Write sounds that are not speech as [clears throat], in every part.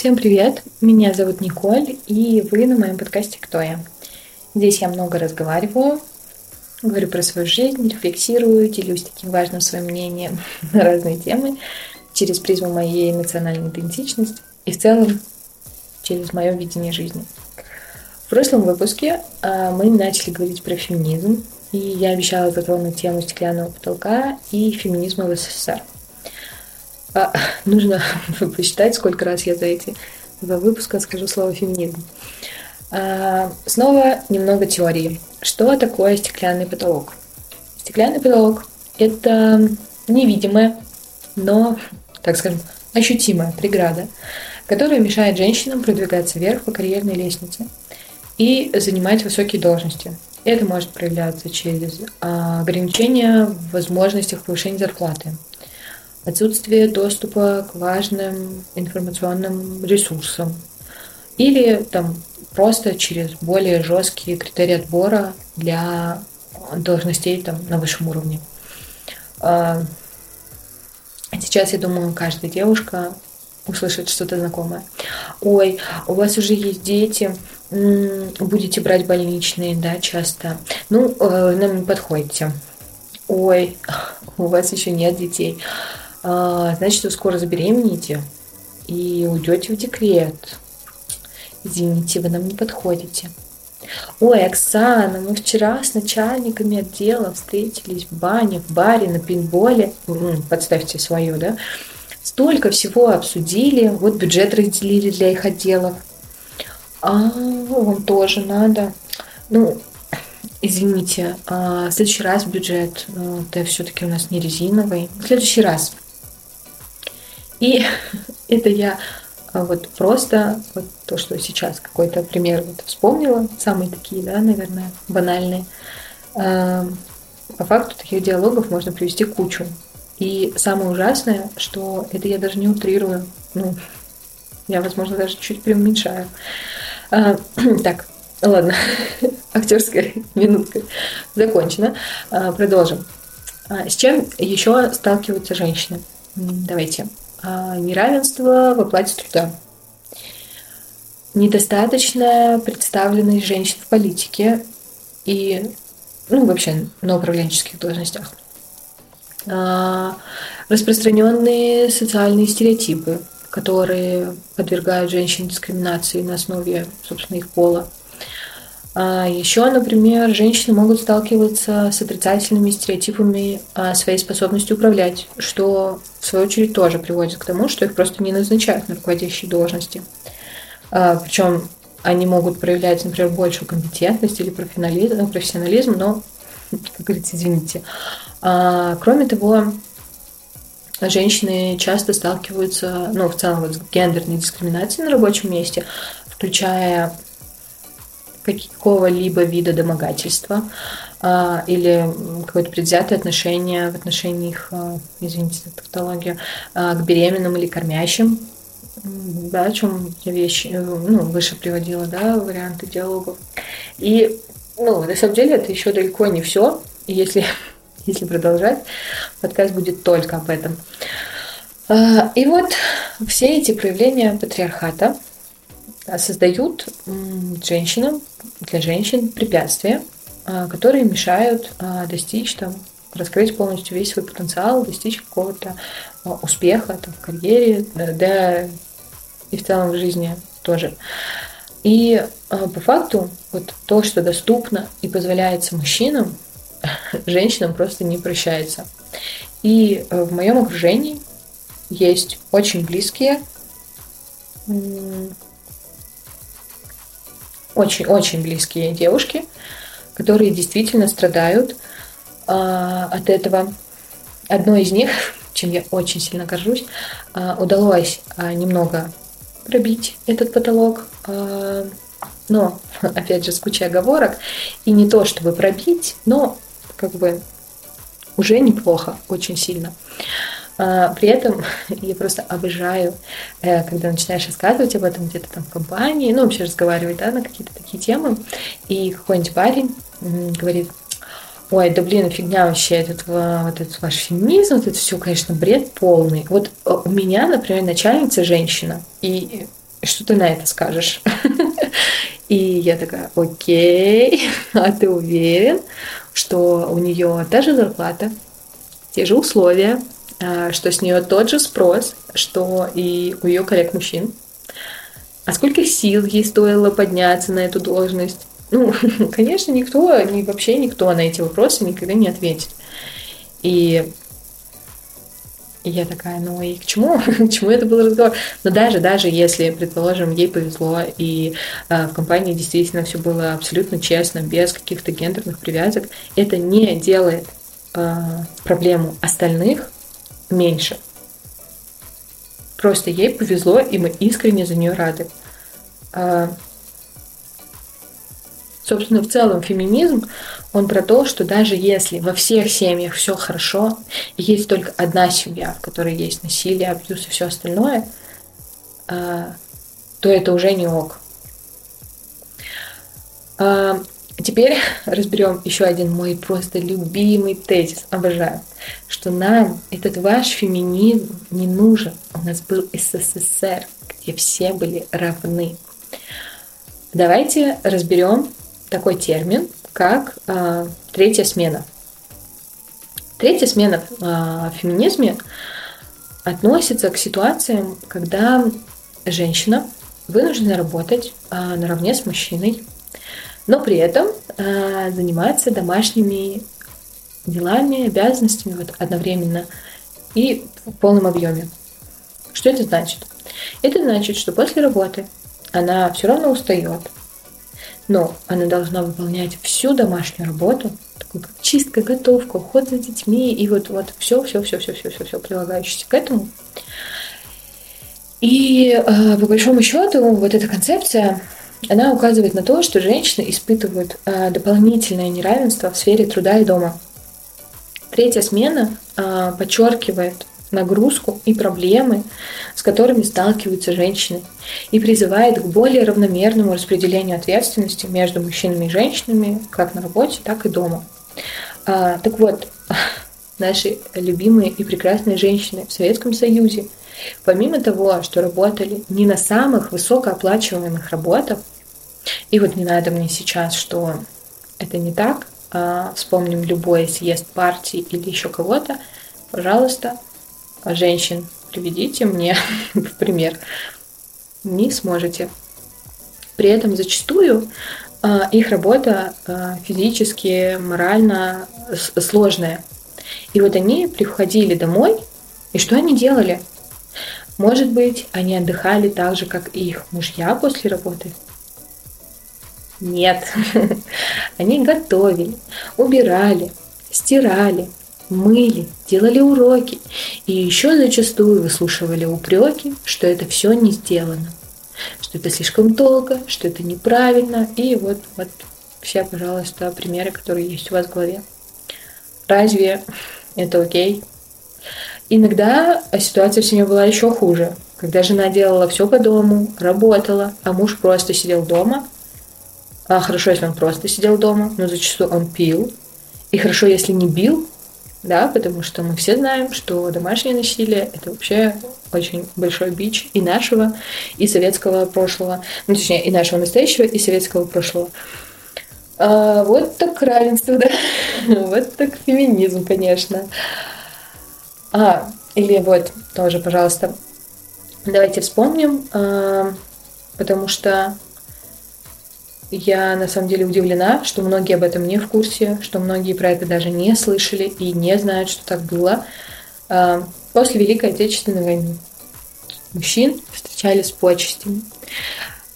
Всем привет! Меня зовут Николь, и вы на моем подкасте «Кто я?». Здесь я много разговариваю, говорю про свою жизнь, рефлексирую, делюсь таким важным своим мнением [laughs] на разные темы через призму моей эмоциональной идентичности и в целом через мое видение жизни. В прошлом выпуске а, мы начали говорить про феминизм, и я обещала затронуть тему стеклянного потолка и феминизма в СССР. А, нужно [laughs] посчитать, сколько раз я за эти два выпуска скажу слово феминизм. А, снова немного теории. Что такое стеклянный потолок? Стеклянный потолок – это невидимая, но, так скажем, ощутимая преграда, которая мешает женщинам продвигаться вверх по карьерной лестнице и занимать высокие должности. Это может проявляться через а, ограничение в возможностях повышения зарплаты, отсутствие доступа к важным информационным ресурсам или там просто через более жесткие критерии отбора для должностей там, на высшем уровне. А, сейчас, я думаю, каждая девушка услышит что-то знакомое. Ой, у вас уже есть дети, будете брать больничные, да, часто. Ну, э, нам не подходите. Ой, [laughs] у вас еще нет детей. А, значит, вы скоро забеременеете и уйдете в декрет. Извините, вы нам не подходите. Ой, Оксана, мы вчера с начальниками отдела встретились в бане, в баре, на пинболе. Подставьте свое, да? Столько всего обсудили, вот бюджет разделили для их отделов. А, вам тоже надо. Ну, извините, а в следующий раз бюджет, ну, это все-таки у нас не резиновый. В следующий раз. И [laughs] это я а, вот просто вот то, что сейчас какой-то пример вот вспомнила, самые такие, да, наверное, банальные. А, по факту таких диалогов можно привести кучу. И самое ужасное, что это я даже не утрирую. Ну, я, возможно, даже чуть преуменьшаю. А, [clears throat] так, ладно, [laughs] актерская минутка закончена. А, продолжим. А, с чем еще сталкиваются женщины? Давайте. А, неравенство в оплате труда. Недостаточная представленность женщин в политике и ну, вообще на управленческих должностях. А, распространенные социальные стереотипы, которые подвергают женщин дискриминации на основе, собственно, их пола. А еще, например, женщины могут сталкиваться с отрицательными стереотипами своей способности управлять, что в свою очередь тоже приводит к тому, что их просто не назначают на руководящие должности. А, Причем они могут проявлять, например, большую компетентность или профессионализм, но, как говорится, извините. А, кроме того, женщины часто сталкиваются, ну, в целом, вот, с гендерной дискриминацией на рабочем месте, включая какого-либо вида домогательства а, или какое-то предвзятое отношение в отношении их, а, извините за тавтологию, а, к беременным или кормящим, да, о чем я вещи, ну, выше приводила, да, варианты диалогов. И, ну, на самом деле это еще далеко не все. Если, [laughs] если продолжать, подкаст будет только об этом. И вот все эти проявления патриархата – создают женщинам, для женщин препятствия, а, которые мешают а, достичь там, раскрыть полностью весь свой потенциал, достичь какого-то успеха там, в карьере, да и в целом в жизни тоже. И по факту вот то, что доступно и позволяется мужчинам, [laughs] женщинам просто не прощается. И в моем окружении есть очень близкие очень-очень близкие девушки, которые действительно страдают а, от этого. Одной из них, [laughs] чем я очень сильно горжусь, а, удалось а, немного пробить этот потолок, а, но, [laughs] опять же, с кучей оговорок, и не то чтобы пробить, но как бы уже неплохо, очень сильно. А, при этом [laughs] я просто обожаю, э, когда начинаешь рассказывать об этом где-то там в компании, ну, вообще разговаривать, да, на какие-то такие темы, и какой-нибудь парень говорит, ой, да блин, фигня вообще, этот, вот этот ваш феминизм, вот это все, конечно, бред полный. Вот э, у меня, например, начальница женщина, и что ты на это скажешь? [laughs] И я такая, окей, [laughs] а ты уверен, что у нее та же зарплата, те же условия, а, что с нее тот же спрос, что и у ее коллег мужчин. А сколько сил ей стоило подняться на эту должность? Ну, [laughs] конечно, никто, ни, вообще никто на эти вопросы никогда не ответит. И и я такая, ну и к чему? [laughs] к чему это был разговор? Но даже, даже если, предположим, ей повезло, и э, в компании действительно все было абсолютно честно, без каких-то гендерных привязок, это не делает э, проблему остальных меньше. Просто ей повезло, и мы искренне за нее рады. Э, собственно, в целом феминизм, он про то, что даже если во всех семьях все хорошо, и есть только одна семья, в которой есть насилие, абьюз и все остальное, а, то это уже не ок. А, теперь [laughs] разберем еще один мой просто любимый тезис, обожаю, что нам этот ваш феминизм не нужен. У нас был СССР, где все были равны. Давайте разберем такой термин, как э, третья смена. Третья смена э, в феминизме относится к ситуациям, когда женщина вынуждена работать э, наравне с мужчиной, но при этом э, заниматься домашними делами, обязанностями вот одновременно и в полном объеме. Что это значит? Это значит, что после работы она все равно устает, но она должна выполнять всю домашнюю работу, такую как чистка, готовка, уход за детьми и вот, вот все, все, все, все, все, все, все прилагающееся к этому. И э, по большому счету вот эта концепция, она указывает на то, что женщины испытывают э, дополнительное неравенство в сфере труда и дома. Третья смена э, подчеркивает нагрузку и проблемы, с которыми сталкиваются женщины, и призывает к более равномерному распределению ответственности между мужчинами и женщинами как на работе, так и дома. А, так вот, [laughs] наши любимые и прекрасные женщины в Советском Союзе, помимо того, что работали не на самых высокооплачиваемых работах, и вот не надо мне сейчас, что это не так, а вспомним любой съезд партии или еще кого-то, пожалуйста, женщин приведите мне [laughs] в пример. Не сможете. При этом зачастую а, их работа а, физически, морально сложная. И вот они приходили домой, и что они делали? Может быть, они отдыхали так же, как и их мужья после работы? Нет. [laughs] Они готовили, убирали, стирали, мыли, делали уроки и еще зачастую выслушивали упреки, что это все не сделано, что это слишком долго, что это неправильно. И вот, вот все, пожалуйста, примеры, которые есть у вас в голове. Разве это окей? Иногда ситуация в семье была еще хуже, когда жена делала все по дому, работала, а муж просто сидел дома. А хорошо, если он просто сидел дома, но зачастую он пил. И хорошо, если не бил, да, потому что мы все знаем, что домашнее насилие – это вообще очень большой бич и нашего, и советского прошлого, ну, точнее, и нашего настоящего, и советского прошлого. А, вот так равенство, да, [laughs] вот так феминизм, конечно. А, или вот тоже, пожалуйста, давайте вспомним, а, потому что я на самом деле удивлена, что многие об этом не в курсе, что многие про это даже не слышали и не знают, что так было. А, после Великой Отечественной войны мужчин встречали с почестями.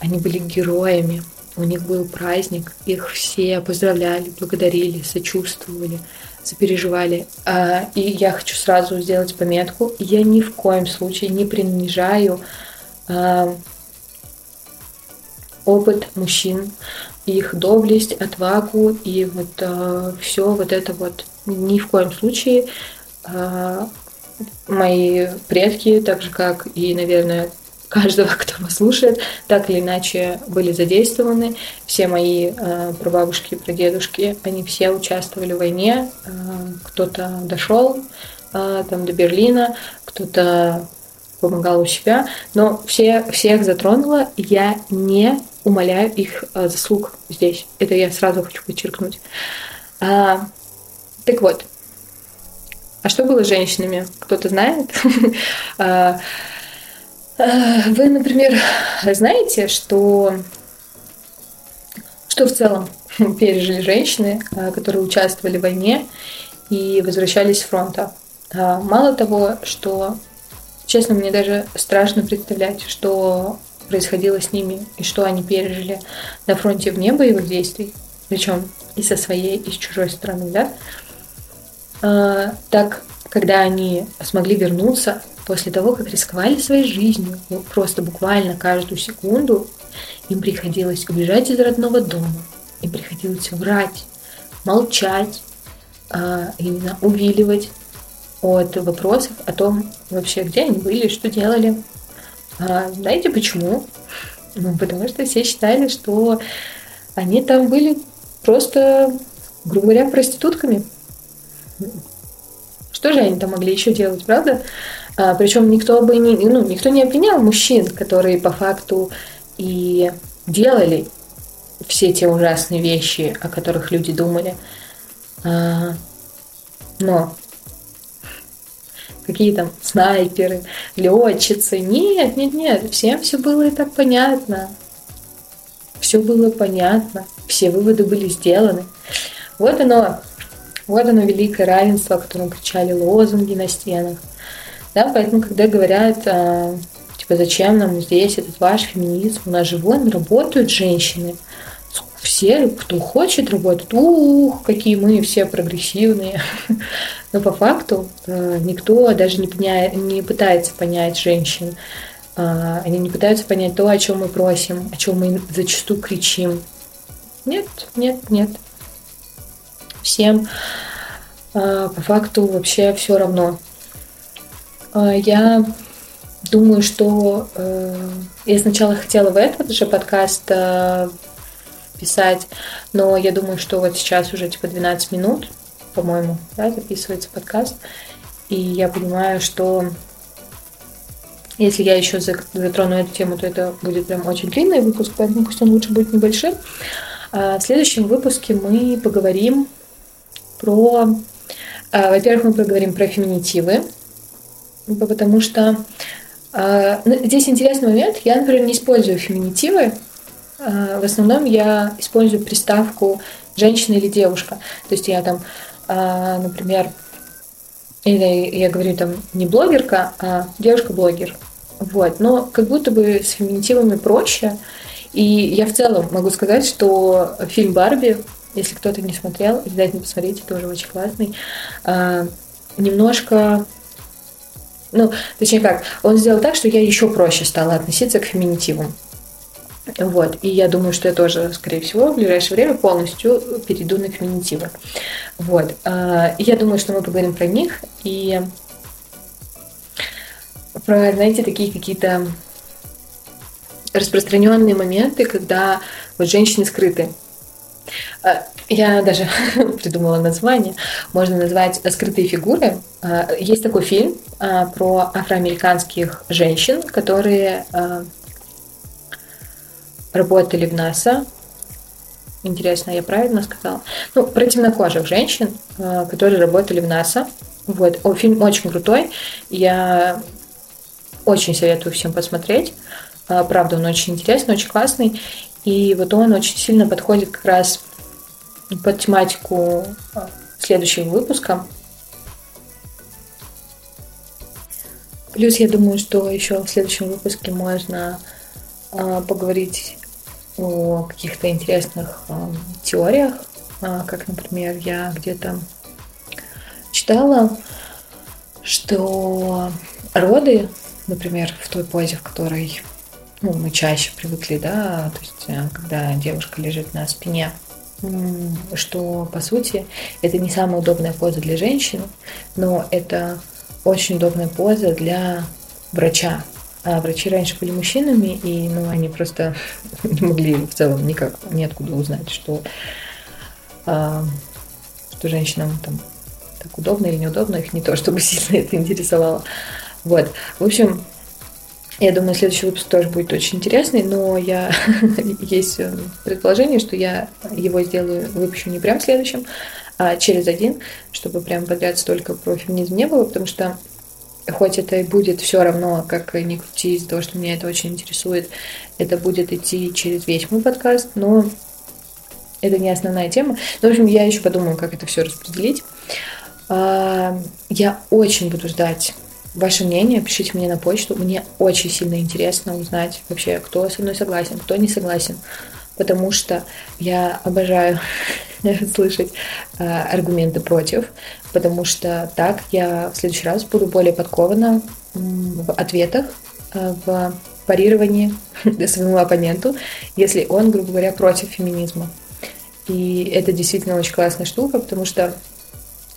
Они были героями, у них был праздник, их все поздравляли, благодарили, сочувствовали, сопереживали. А, и я хочу сразу сделать пометку, я ни в коем случае не принижаю а, опыт мужчин, их доблесть, отвагу и вот э, все вот это вот ни в коем случае мои предки, так же как и, наверное, каждого, кто вас слушает, так или иначе были задействованы. Все мои э, прабабушки, прадедушки, они все участвовали в войне. Э, кто-то дошел э, там до Берлина, кто-то помогала у себя, но все, всех затронула, я не умоляю их а, заслуг здесь. Это я сразу хочу подчеркнуть. А, так вот, а что было с женщинами? Кто-то знает? [laughs] А, вы, например, знаете, что, что в целом [laughs] пережили женщины, а, которые участвовали в войне и возвращались с фронта? Мало того, что, честно, мне даже страшно представлять, что происходило с ними и что они пережили на фронте вне боевых действий, причем и со своей, и с чужой стороны, да, так, когда они смогли вернуться после того, как рисковали своей жизнью, ну, просто буквально каждую секунду, им приходилось убежать из родного дома, им приходилось врать, молчать, а, именно увиливать от вопросов о том вообще, где они были, что делали. А, знаете почему? Ну, потому что все считали, что они там были просто, грубо говоря, проститутками. Что же они там могли еще делать, правда? А, причем никто бы не, ну, никто не обвинял мужчин, которые по факту и делали все те ужасные вещи, о которых люди думали. А, но какие там снайперы, летчицы. Нет, нет, нет, всем все было и так понятно. Все было понятно, все выводы были сделаны. Вот оно, вот оно великое равенство, о котором кричали лозунги на стенах. Да, поэтому, когда говорят, а, типа, зачем нам здесь этот ваш феминизм, у нас же вон работают женщины, все, кто хочет работать, ух, какие мы все прогрессивные. [laughs] Но по факту э, никто даже не, поня... не пытается понять женщин. А, они не пытаются понять то, о чем мы просим, о чем мы зачастую кричим. Нет, нет, нет. Всем а, по факту вообще все равно. А, я думаю, что э, я сначала хотела в этот же подкаст э, писать, но я думаю, что вот сейчас уже типа 12 минут, по-моему, да, записывается подкаст, и я понимаю, что если я еще затрону эту тему, то это будет прям очень длинный выпуск, поэтому пусть он лучше будет небольшим. А в следующем выпуске мы поговорим про... А, во-первых, мы поговорим про феминитивы, потому что а, ну, здесь интересный момент. Я, например, не использую феминитивы, а, в основном я использую приставку женщина или девушка. То есть я там, например, или я говорю там не блогерка, а девушка-блогер. Вот. Но как будто бы с феминитивами проще. И я в целом могу сказать, что фильм «Барби», если кто-то не смотрел, обязательно посмотрите, тоже очень классный, а, немножко ну, точнее как, он сделал так, что я еще проще стала относиться к феминитивам. Вот. И я думаю, что я тоже, скорее всего, в ближайшее время полностью перейду на феминитивы. Вот. А, и я думаю, что мы поговорим про них и про, знаете, такие какие-то распространенные моменты, когда вот женщины скрыты. А, я даже [laughs] придумала название. Можно назвать «Скрытые фигуры». А, есть такой фильм про афроамериканских женщин, которые работали в НАСА. Интересно, я правильно сказала? Ну, про темнокожих женщин, э, которые работали в НАСА. Вот. О, фильм очень крутой. Я очень советую всем посмотреть. Э, правда, он очень интересный, очень классный. И вот он очень сильно подходит как раз под тематику э, следующего выпуска. Плюс я думаю, что еще в следующем выпуске можно поговорить о каких-то интересных э, теориях, как, например, я где-то читала, что роды, например, в той позе, в которой ну, мы чаще привыкли, да, то есть э, когда девушка лежит на спине, что по сути это не самая удобная поза для женщины, но это очень удобная поза для врача, а врачи раньше были мужчинами, и ну, они просто [laughs] не могли в целом никак, неоткуда узнать, что, а, что женщинам там так удобно или неудобно, их не то, чтобы [laughs] сильно это интересовало. Вот. В общем, Я думаю, следующий выпуск тоже будет очень интересный, но я [laughs] есть э, предположение, что я его сделаю, выпущу не прям следующим, а через один, чтобы прям подряд столько про феминизм не было, потому что хоть это и будет все равно, как ни крути, из-за того, что меня это очень интересует, это будет идти через весь мой подкаст, но это не основная тема. Ну, в общем, я еще подумаю, как это все распределить. А, я очень буду ждать ваше мнение, пишите мне на почту. Мне очень сильно интересно узнать вообще, кто со мной согласен, кто не согласен. Потому что я обожаю [laughs] слышать э, аргументы против, потому что так я в следующий раз буду более подкована в ответах, э, в парировании [laughs] своему оппоненту, если он, грубо говоря, против феминизма. И это действительно очень классная штука, потому что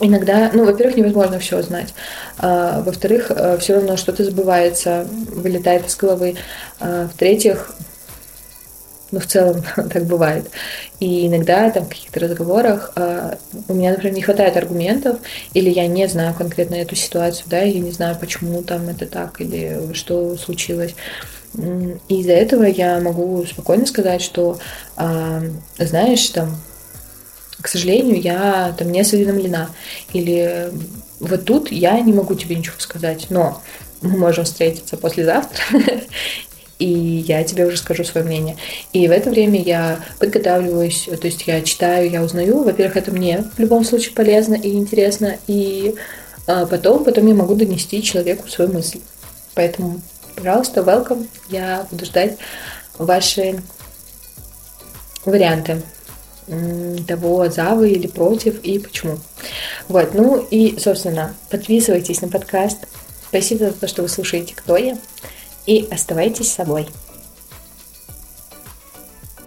иногда, ну, во-первых, невозможно все знать, а, во-вторых, э, все равно что-то забывается, вылетает из головы, а, в-третьих, ну, в целом [laughs] так бывает. И иногда там в каких-то разговорах э, у меня, например, не хватает аргументов, или я не знаю конкретно эту ситуацию, да, я не знаю, почему там это так, или что случилось. И из-за этого я могу спокойно сказать, что, э, знаешь, там, к сожалению, я там не осведомлена. Или вот тут я не могу тебе ничего сказать, но мы можем встретиться послезавтра, [laughs] и я тебе уже скажу свое мнение. И в это время я подготавливаюсь, то есть я читаю, я узнаю. Во-первых, это мне в любом случае полезно и интересно, и а потом, потом я могу донести человеку свою мысль. Поэтому, пожалуйста, welcome. Я буду ждать ваши варианты того, за вы или против, и почему. Вот, ну и, собственно, подписывайтесь на подкаст. Спасибо за то, что вы слушаете «Кто я?» и оставайтесь собой.